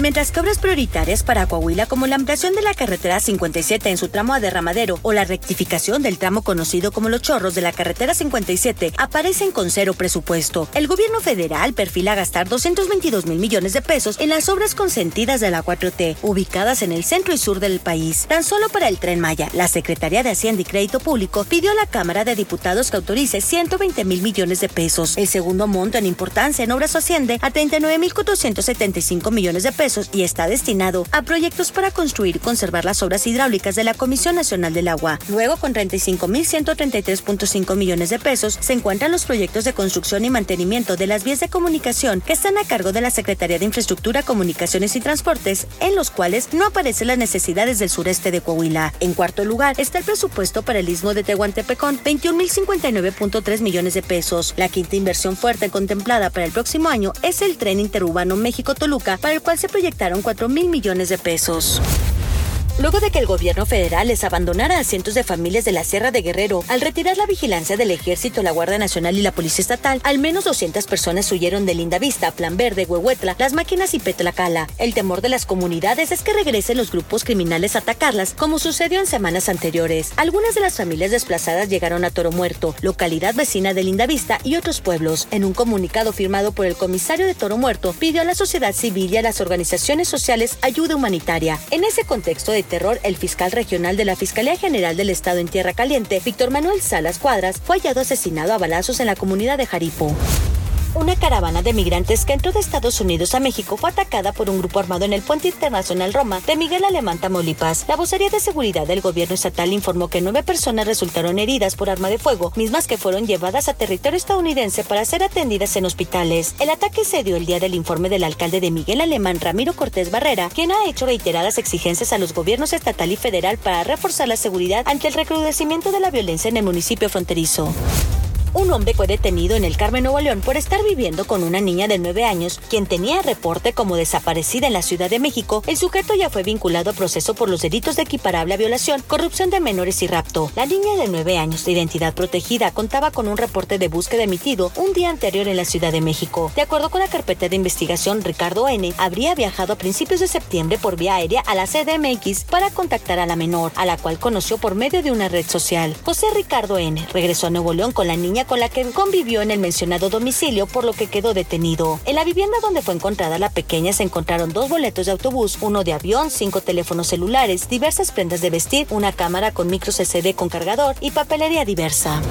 Mientras que obras prioritarias para Coahuila como la ampliación de la carretera 57 en su tramo a Derramadero o la rectificación del tramo conocido como Los Chorros de la carretera 57 aparecen con cero presupuesto. El gobierno federal perfila gastar 222 mil millones de pesos en las obras consentidas de la 4T, ubicadas en el centro y sur del país. Tan solo para el Tren Maya, la Secretaría de Hacienda y Crédito Público pidió a la Cámara de Diputados que autorice 120 mil millones de pesos. El segundo monto en importancia en obras asciende a 39 mil 475 millones de pesos y está destinado a proyectos para construir y conservar las obras hidráulicas de la Comisión Nacional del Agua. Luego, con 35.133.5 millones de pesos, se encuentran los proyectos de construcción y mantenimiento de las vías de comunicación que están a cargo de la Secretaría de Infraestructura, Comunicaciones y Transportes, en los cuales no aparecen las necesidades del sureste de Coahuila. En cuarto lugar está el presupuesto para el istmo de Tehuantepecón, 21.059.3 millones de pesos. La quinta inversión fuerte contemplada para el próximo año es el tren interurbano México-Toluca, para el cual se proyectaron 4 mil millones de pesos. Luego de que el gobierno federal les abandonara a cientos de familias de la Sierra de Guerrero al retirar la vigilancia del ejército, la Guardia Nacional y la Policía Estatal, al menos 200 personas huyeron de Lindavista, Plan Verde, Huehuetla, Las Máquinas y Petlacala. El temor de las comunidades es que regresen los grupos criminales a atacarlas, como sucedió en semanas anteriores. Algunas de las familias desplazadas llegaron a Toro Muerto, localidad vecina de Lindavista y otros pueblos. En un comunicado firmado por el comisario de Toro Muerto, pidió a la sociedad civil y a las organizaciones sociales ayuda humanitaria. En ese contexto de terror, el fiscal regional de la Fiscalía General del Estado en Tierra Caliente, Víctor Manuel Salas Cuadras, fue hallado asesinado a balazos en la comunidad de Jaripo. Una caravana de migrantes que entró de Estados Unidos a México fue atacada por un grupo armado en el puente internacional Roma de Miguel Alemán, Tamaulipas. La vocería de seguridad del gobierno estatal informó que nueve personas resultaron heridas por arma de fuego, mismas que fueron llevadas a territorio estadounidense para ser atendidas en hospitales. El ataque se dio el día del informe del alcalde de Miguel Alemán, Ramiro Cortés Barrera, quien ha hecho reiteradas exigencias a los gobiernos estatal y federal para reforzar la seguridad ante el recrudecimiento de la violencia en el municipio fronterizo. Un hombre fue detenido en el Carmen Nuevo León por estar viviendo con una niña de 9 años, quien tenía reporte como desaparecida en la Ciudad de México. El sujeto ya fue vinculado a proceso por los delitos de equiparable a violación, corrupción de menores y rapto. La niña de 9 años de identidad protegida contaba con un reporte de búsqueda emitido un día anterior en la Ciudad de México. De acuerdo con la carpeta de investigación, Ricardo N. habría viajado a principios de septiembre por vía aérea a la CDMX para contactar a la menor, a la cual conoció por medio de una red social. José Ricardo N. regresó a Nuevo León con la niña con la que convivió en el mencionado domicilio, por lo que quedó detenido. En la vivienda donde fue encontrada la pequeña se encontraron dos boletos de autobús, uno de avión, cinco teléfonos celulares, diversas prendas de vestir, una cámara con micro CD con cargador y papelería diversa.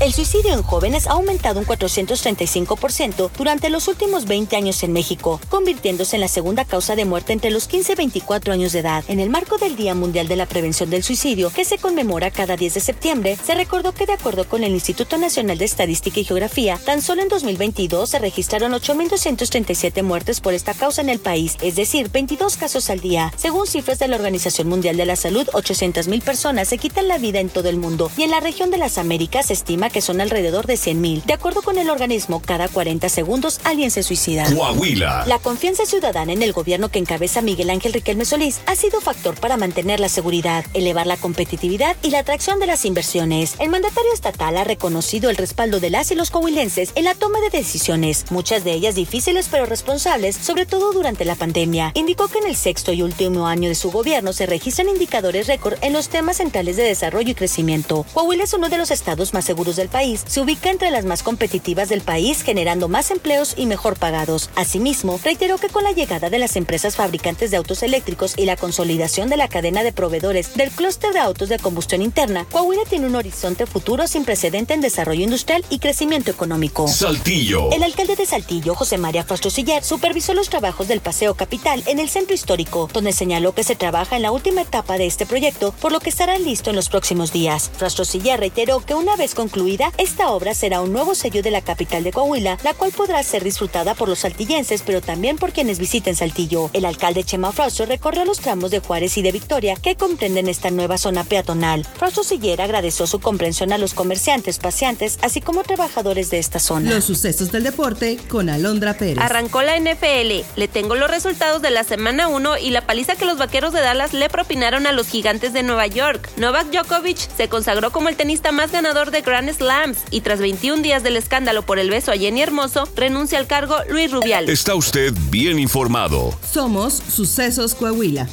El suicidio en jóvenes ha aumentado un 435% durante los últimos 20 años en México, convirtiéndose en la segunda causa de muerte entre los 15 y 24 años de edad. En el marco del Día Mundial de la Prevención del Suicidio, que se conmemora cada 10 de septiembre, se recordó que de acuerdo con el Instituto Nacional de Estadística y Geografía, tan solo en 2022 se registraron 8.237 muertes por esta causa en el país, es decir, 22 casos al día. Según cifras de la Organización Mundial de la Salud, 800.000 personas se quitan la vida en todo el mundo y en la región de las Américas se estima que son alrededor de 100.000. De acuerdo con el organismo, cada 40 segundos alguien se suicida. Coahuila. La confianza ciudadana en el gobierno que encabeza Miguel Ángel Riquelme Solís ha sido factor para mantener la seguridad, elevar la competitividad y la atracción de las inversiones. El mandatario estatal ha reconocido el respaldo de las y los coahuilenses en la toma de decisiones, muchas de ellas difíciles pero responsables, sobre todo durante la pandemia. Indicó que en el sexto y último año de su gobierno se registran indicadores récord en los temas centrales de desarrollo y crecimiento. Coahuila es uno de los estados más seguros del país, se ubica entre las más competitivas del país, generando más empleos y mejor pagados. Asimismo, reiteró que con la llegada de las empresas fabricantes de autos eléctricos y la consolidación de la cadena de proveedores del clúster de autos de combustión interna, Coahuila tiene un horizonte futuro sin precedente en desarrollo industrial y crecimiento económico. Saltillo. El alcalde de Saltillo, José María Frastosiller, supervisó los trabajos del Paseo Capital en el centro histórico, donde señaló que se trabaja en la última etapa de este proyecto, por lo que estará listo en los próximos días. Frastosiller reiteró que una vez concluido concluida, esta obra será un nuevo sello de la capital de Coahuila, la cual podrá ser disfrutada por los saltillenses, pero también por quienes visiten Saltillo. El alcalde Chema Frausto recorrió los tramos de Juárez y de Victoria que comprenden esta nueva zona peatonal. Frausto Sillera agradeció su comprensión a los comerciantes, paseantes, así como trabajadores de esta zona. Los sucesos del deporte con Alondra Pérez. Arrancó la NFL. Le tengo los resultados de la semana 1 y la paliza que los vaqueros de Dallas le propinaron a los gigantes de Nueva York. Novak Djokovic se consagró como el tenista más ganador de Grand Slams y tras 21 días del escándalo por el beso a Jenny Hermoso, renuncia al cargo Luis Rubial. Está usted bien informado. Somos Sucesos Coahuila.